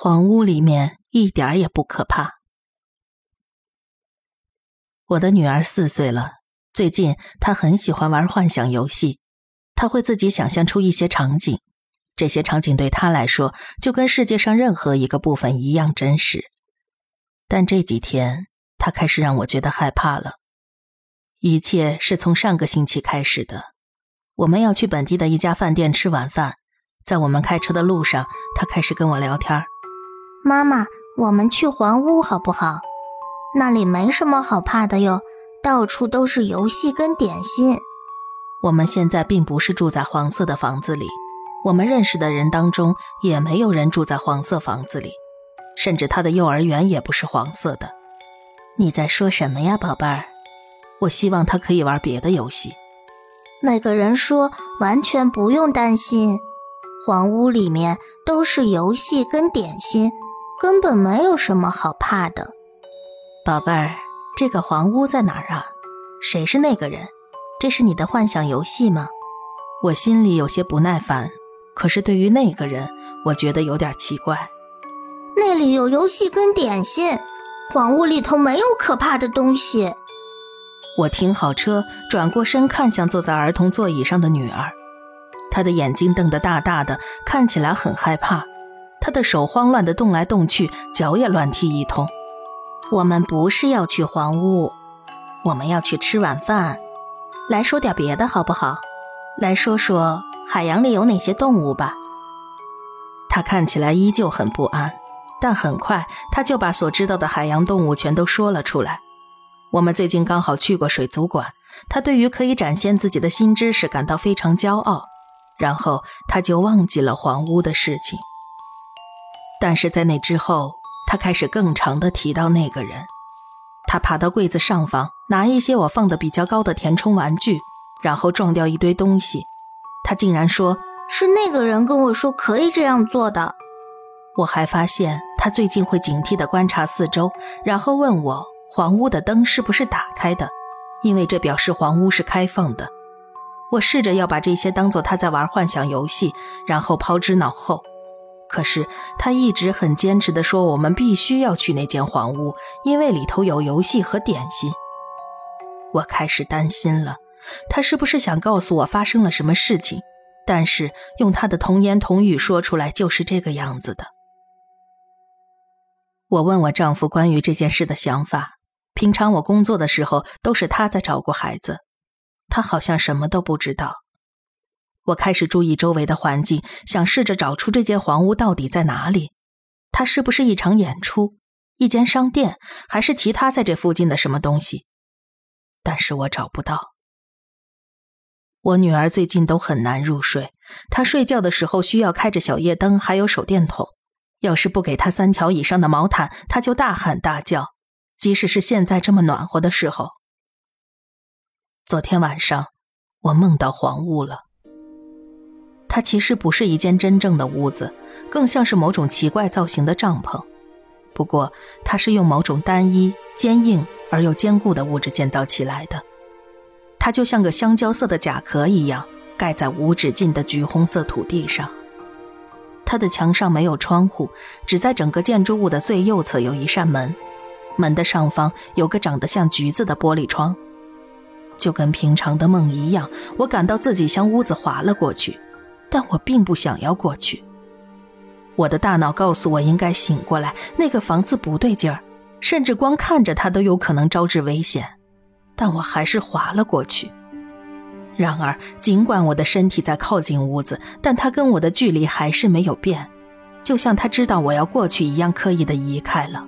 黄屋里面一点儿也不可怕。我的女儿四岁了，最近她很喜欢玩幻想游戏，她会自己想象出一些场景，这些场景对她来说就跟世界上任何一个部分一样真实。但这几天，她开始让我觉得害怕了。一切是从上个星期开始的。我们要去本地的一家饭店吃晚饭，在我们开车的路上，她开始跟我聊天儿妈妈，我们去黄屋好不好？那里没什么好怕的哟，到处都是游戏跟点心。我们现在并不是住在黄色的房子里，我们认识的人当中也没有人住在黄色房子里，甚至他的幼儿园也不是黄色的。你在说什么呀，宝贝儿？我希望他可以玩别的游戏。那个人说，完全不用担心，黄屋里面都是游戏跟点心，根本没有什么好怕的。宝贝儿，这个黄屋在哪儿啊？谁是那个人？这是你的幻想游戏吗？我心里有些不耐烦，可是对于那个人，我觉得有点奇怪。那里有游戏跟点心，黄屋里头没有可怕的东西。我停好车，转过身看向坐在儿童座椅上的女儿，她的眼睛瞪得大大的，看起来很害怕，他的手慌乱地动来动去，脚也乱踢一通。我们不是要去黄屋，我们要去吃晚饭。来说点别的好不好？来说说海洋里有哪些动物吧。他看起来依旧很不安，但很快他就把所知道的海洋动物全都说了出来。我们最近刚好去过水族馆，他对于可以展现自己的新知识感到非常骄傲。然后他就忘记了黄屋的事情。但是在那之后。他开始更长的提到那个人，他爬到柜子上方，拿一些我放的比较高的填充玩具，然后撞掉一堆东西。他竟然说是那个人跟我说可以这样做的。我还发现他最近会警惕地观察四周，然后问我黄屋的灯是不是打开的，因为这表示黄屋是开放的。我试着要把这些当做他在玩幻想游戏，然后抛之脑后。可是他一直很坚持地说：“我们必须要去那间黄屋，因为里头有游戏和点心。”我开始担心了，他是不是想告诉我发生了什么事情？但是用他的童言童语说出来就是这个样子的。我问我丈夫关于这件事的想法。平常我工作的时候都是他在照顾孩子，他好像什么都不知道。我开始注意周围的环境，想试着找出这间黄屋到底在哪里。它是不是一场演出、一间商店，还是其他在这附近的什么东西？但是我找不到。我女儿最近都很难入睡，她睡觉的时候需要开着小夜灯，还有手电筒。要是不给她三条以上的毛毯，她就大喊大叫。即使是现在这么暖和的时候。昨天晚上，我梦到黄屋了。它其实不是一间真正的屋子，更像是某种奇怪造型的帐篷。不过，它是用某种单一、坚硬而又坚固的物质建造起来的。它就像个香蕉色的甲壳一样，盖在无止境的橘红色土地上。它的墙上没有窗户，只在整个建筑物的最右侧有一扇门，门的上方有个长得像橘子的玻璃窗。就跟平常的梦一样，我感到自己向屋子滑了过去。但我并不想要过去。我的大脑告诉我应该醒过来，那个房子不对劲儿，甚至光看着它都有可能招致危险。但我还是滑了过去。然而，尽管我的身体在靠近屋子，但它跟我的距离还是没有变，就像他知道我要过去一样，刻意的移开了。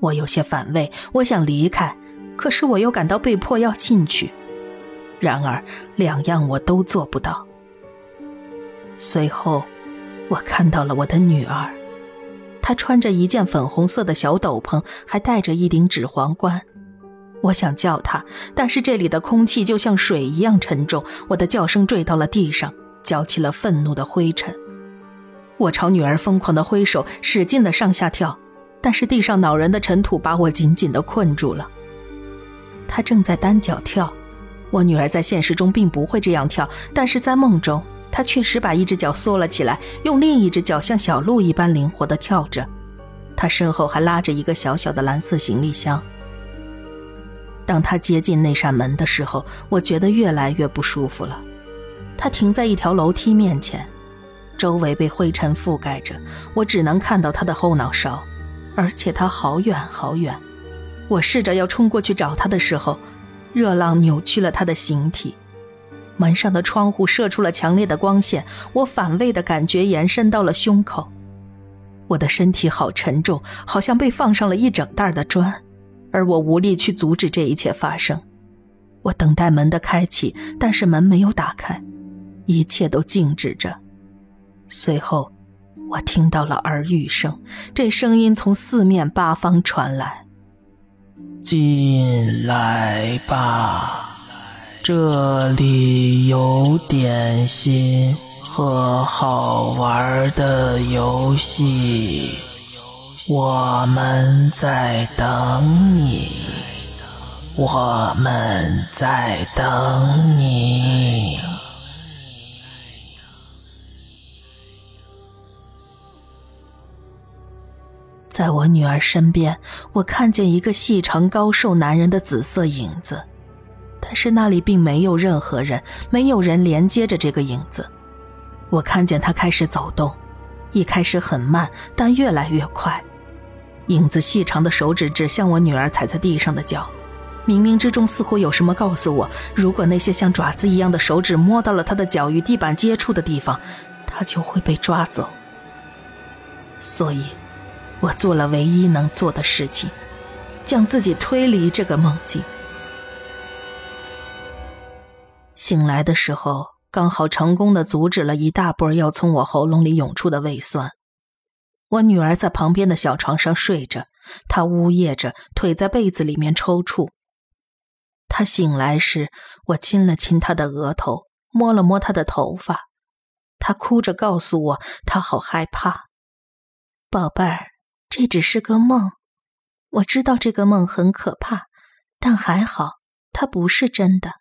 我有些反胃，我想离开，可是我又感到被迫要进去。然而，两样我都做不到。随后，我看到了我的女儿，她穿着一件粉红色的小斗篷，还戴着一顶纸皇冠。我想叫她，但是这里的空气就像水一样沉重，我的叫声坠到了地上，搅起了愤怒的灰尘。我朝女儿疯狂的挥手，使劲的上下跳，但是地上恼人的尘土把我紧紧的困住了。她正在单脚跳，我女儿在现实中并不会这样跳，但是在梦中。他确实把一只脚缩了起来，用另一只脚像小鹿一般灵活地跳着。他身后还拉着一个小小的蓝色行李箱。当他接近那扇门的时候，我觉得越来越不舒服了。他停在一条楼梯面前，周围被灰尘覆盖着，我只能看到他的后脑勺，而且他好远好远。我试着要冲过去找他的时候，热浪扭曲了他的形体。门上的窗户射出了强烈的光线，我反胃的感觉延伸到了胸口。我的身体好沉重，好像被放上了一整袋的砖，而我无力去阻止这一切发生。我等待门的开启，但是门没有打开，一切都静止着。随后，我听到了耳语声，这声音从四面八方传来：“进来吧。”这里有点心和好玩的游戏，我们在等你，我们在等你。在我女儿身边，我看见一个细长高瘦男人的紫色影子。但是那里并没有任何人，没有人连接着这个影子。我看见他开始走动，一开始很慢，但越来越快。影子细长的手指指向我女儿踩在地上的脚，冥冥之中似乎有什么告诉我：如果那些像爪子一样的手指摸到了她的脚与地板接触的地方，她就会被抓走。所以，我做了唯一能做的事情，将自己推离这个梦境。醒来的时候，刚好成功的阻止了一大波要从我喉咙里涌出的胃酸。我女儿在旁边的小床上睡着，她呜咽着，腿在被子里面抽搐。她醒来时，我亲了亲她的额头，摸了摸她的头发。她哭着告诉我，她好害怕。宝贝儿，这只是个梦。我知道这个梦很可怕，但还好，它不是真的。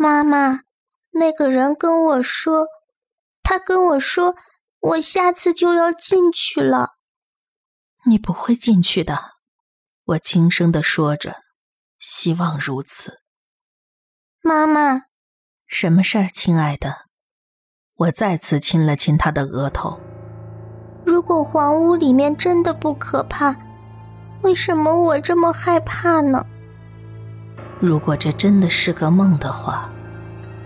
妈妈，那个人跟我说，他跟我说，我下次就要进去了。你不会进去的，我轻声的说着，希望如此。妈妈，什么事儿，亲爱的？我再次亲了亲他的额头。如果黄屋里面真的不可怕，为什么我这么害怕呢？如果这真的是个梦的话，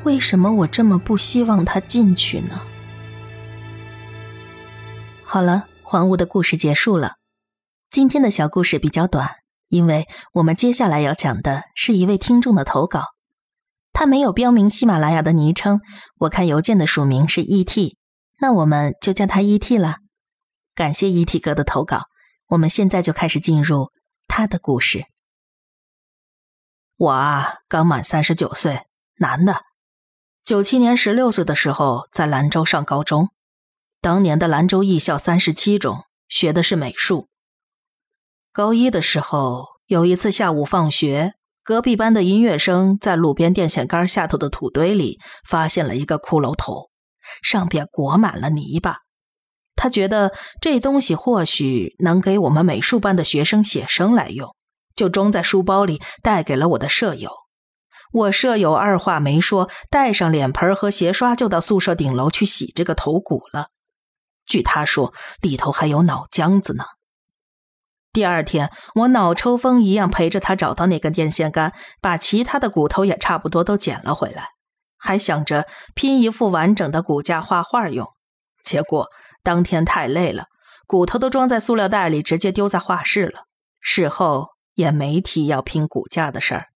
为什么我这么不希望他进去呢？好了，黄屋的故事结束了。今天的小故事比较短，因为我们接下来要讲的是一位听众的投稿。他没有标明喜马拉雅的昵称，我看邮件的署名是 E.T，那我们就叫他 E.T 了。感谢 E.T 哥的投稿，我们现在就开始进入他的故事。我啊，刚满三十九岁，男的。九七年十六岁的时候，在兰州上高中。当年的兰州艺校三十七中，学的是美术。高一的时候，有一次下午放学，隔壁班的音乐生在路边电线杆下头的土堆里发现了一个骷髅头，上边裹满了泥巴。他觉得这东西或许能给我们美术班的学生写生来用。就装在书包里，带给了我的舍友。我舍友二话没说，带上脸盆和鞋刷，就到宿舍顶楼去洗这个头骨了。据他说，里头还有脑浆子呢。第二天，我脑抽风一样陪着他找到那根电线杆，把其他的骨头也差不多都捡了回来，还想着拼一副完整的骨架画画用。结果当天太累了，骨头都装在塑料袋里，直接丢在画室了。事后。也没提要拼骨架的事儿。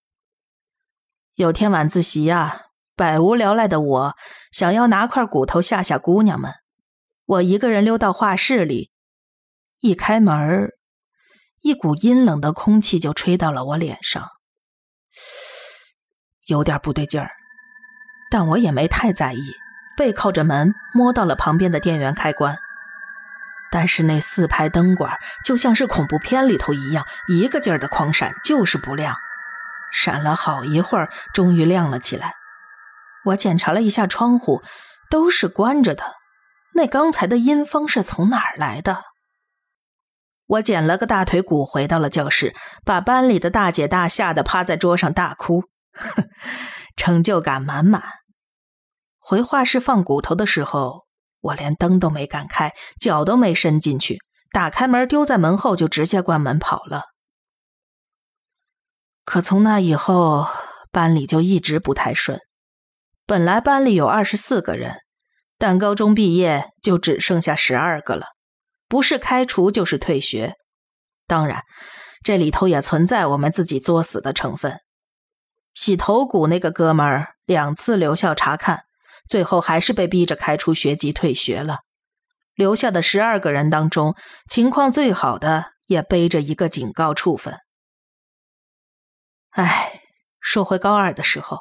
有天晚自习啊，百无聊赖的我想要拿块骨头吓吓姑娘们。我一个人溜到画室里，一开门，一股阴冷的空气就吹到了我脸上，有点不对劲儿。但我也没太在意，背靠着门，摸到了旁边的电源开关。但是那四排灯管就像是恐怖片里头一样，一个劲儿的狂闪，就是不亮。闪了好一会儿，终于亮了起来。我检查了一下窗户，都是关着的。那刚才的阴风是从哪儿来的？我捡了个大腿骨，回到了教室，把班里的大姐大吓得趴在桌上大哭，成就感满满。回画室放骨头的时候，我连灯都没敢开，脚都没伸进去，打开门丢在门后就直接关门跑了。可从那以后，班里就一直不太顺。本来班里有二十四个人，但高中毕业就只剩下十二个了。不是开除就是退学，当然，这里头也存在我们自己作死的成分。洗头骨那个哥们儿两次留校查看，最后还是被逼着开除学籍退学了。留下的十二个人当中，情况最好的也背着一个警告处分。唉，说回高二的时候，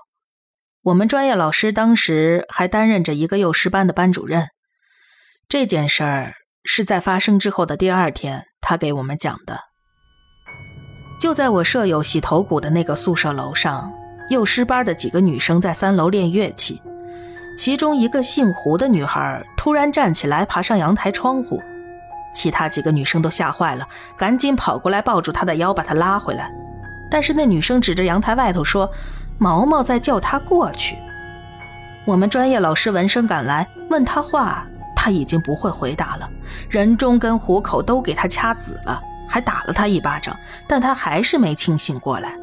我们专业老师当时还担任着一个幼师班的班主任，这件事儿。是在发生之后的第二天，他给我们讲的。就在我舍友洗头骨的那个宿舍楼上，幼师班的几个女生在三楼练乐器，其中一个姓胡的女孩突然站起来，爬上阳台窗户，其他几个女生都吓坏了，赶紧跑过来抱住她的腰，把她拉回来。但是那女生指着阳台外头说：“毛毛在叫她过去。”我们专业老师闻声赶来，问她话。他已经不会回答了，人中跟虎口都给他掐紫了，还打了他一巴掌，但他还是没清醒过来。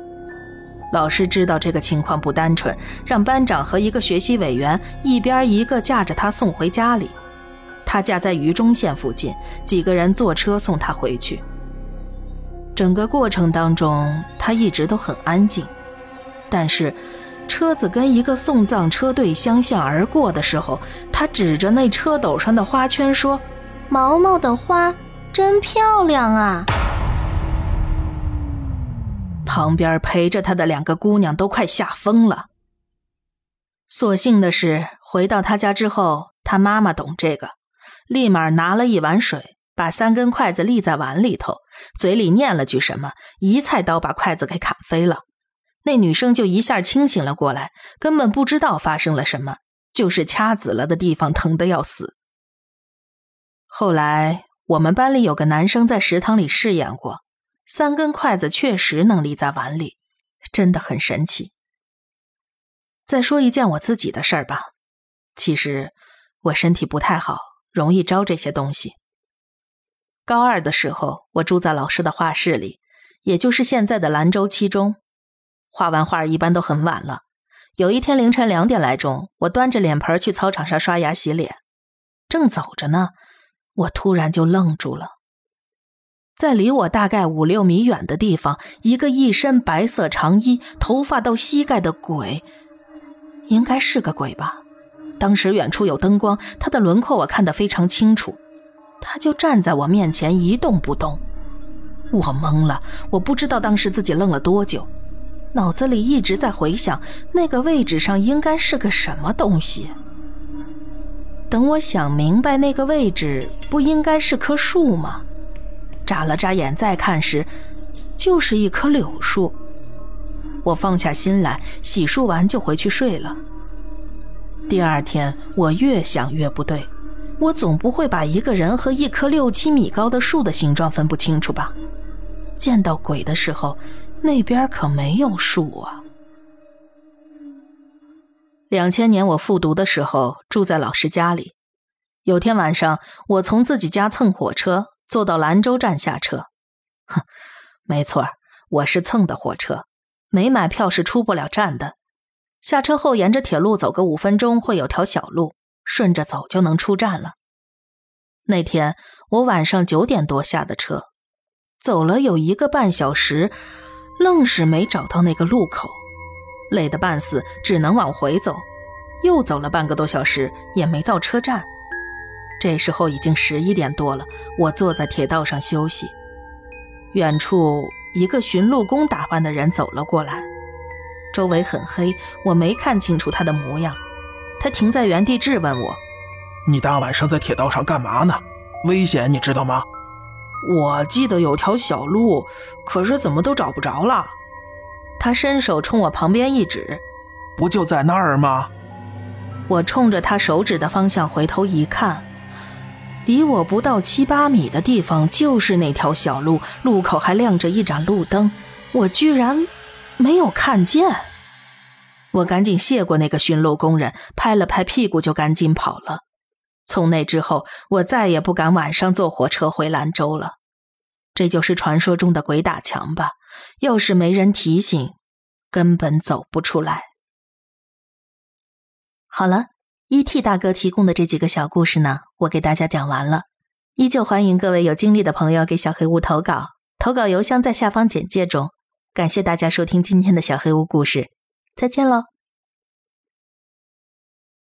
老师知道这个情况不单纯，让班长和一个学习委员一边一个架着他送回家里。他家在榆中县附近，几个人坐车送他回去。整个过程当中，他一直都很安静，但是。车子跟一个送葬车队相向而过的时候，他指着那车斗上的花圈说：“毛毛的花真漂亮啊！”旁边陪着他的两个姑娘都快吓疯了。所幸的是，回到他家之后，他妈妈懂这个，立马拿了一碗水，把三根筷子立在碗里头，嘴里念了句什么，一菜刀把筷子给砍飞了。那女生就一下清醒了过来，根本不知道发生了什么，就是掐紫了的地方疼得要死。后来我们班里有个男生在食堂里试验过，三根筷子确实能立在碗里，真的很神奇。再说一件我自己的事儿吧，其实我身体不太好，容易招这些东西。高二的时候，我住在老师的画室里，也就是现在的兰州七中。画完画一般都很晚了。有一天凌晨两点来钟，我端着脸盆去操场上刷牙洗脸，正走着呢，我突然就愣住了。在离我大概五六米远的地方，一个一身白色长衣、头发到膝盖的鬼，应该是个鬼吧？当时远处有灯光，他的轮廓我看得非常清楚。他就站在我面前一动不动，我懵了，我不知道当时自己愣了多久。脑子里一直在回想那个位置上应该是个什么东西。等我想明白那个位置不应该是棵树吗？眨了眨眼再看时，就是一棵柳树。我放下心来，洗漱完就回去睡了。第二天我越想越不对，我总不会把一个人和一棵六七米高的树的形状分不清楚吧？见到鬼的时候。那边可没有树啊！两千年我复读的时候住在老师家里，有天晚上我从自己家蹭火车坐到兰州站下车，哼，没错，我是蹭的火车，没买票是出不了站的。下车后沿着铁路走个五分钟会有条小路，顺着走就能出站了。那天我晚上九点多下的车，走了有一个半小时。愣是没找到那个路口，累得半死，只能往回走。又走了半个多小时，也没到车站。这时候已经十一点多了，我坐在铁道上休息。远处一个巡路工打扮的人走了过来，周围很黑，我没看清楚他的模样。他停在原地质问我：“你大晚上在铁道上干嘛呢？危险，你知道吗？”我记得有条小路，可是怎么都找不着了。他伸手冲我旁边一指：“不就在那儿吗？”我冲着他手指的方向回头一看，离我不到七八米的地方就是那条小路，路口还亮着一盏路灯，我居然没有看见。我赶紧谢过那个巡路工人，拍了拍屁股就赶紧跑了。从那之后，我再也不敢晚上坐火车回兰州了。这就是传说中的鬼打墙吧？要是没人提醒，根本走不出来。好了，E.T. 大哥提供的这几个小故事呢，我给大家讲完了。依旧欢迎各位有经历的朋友给小黑屋投稿，投稿邮箱在下方简介中。感谢大家收听今天的小黑屋故事，再见喽。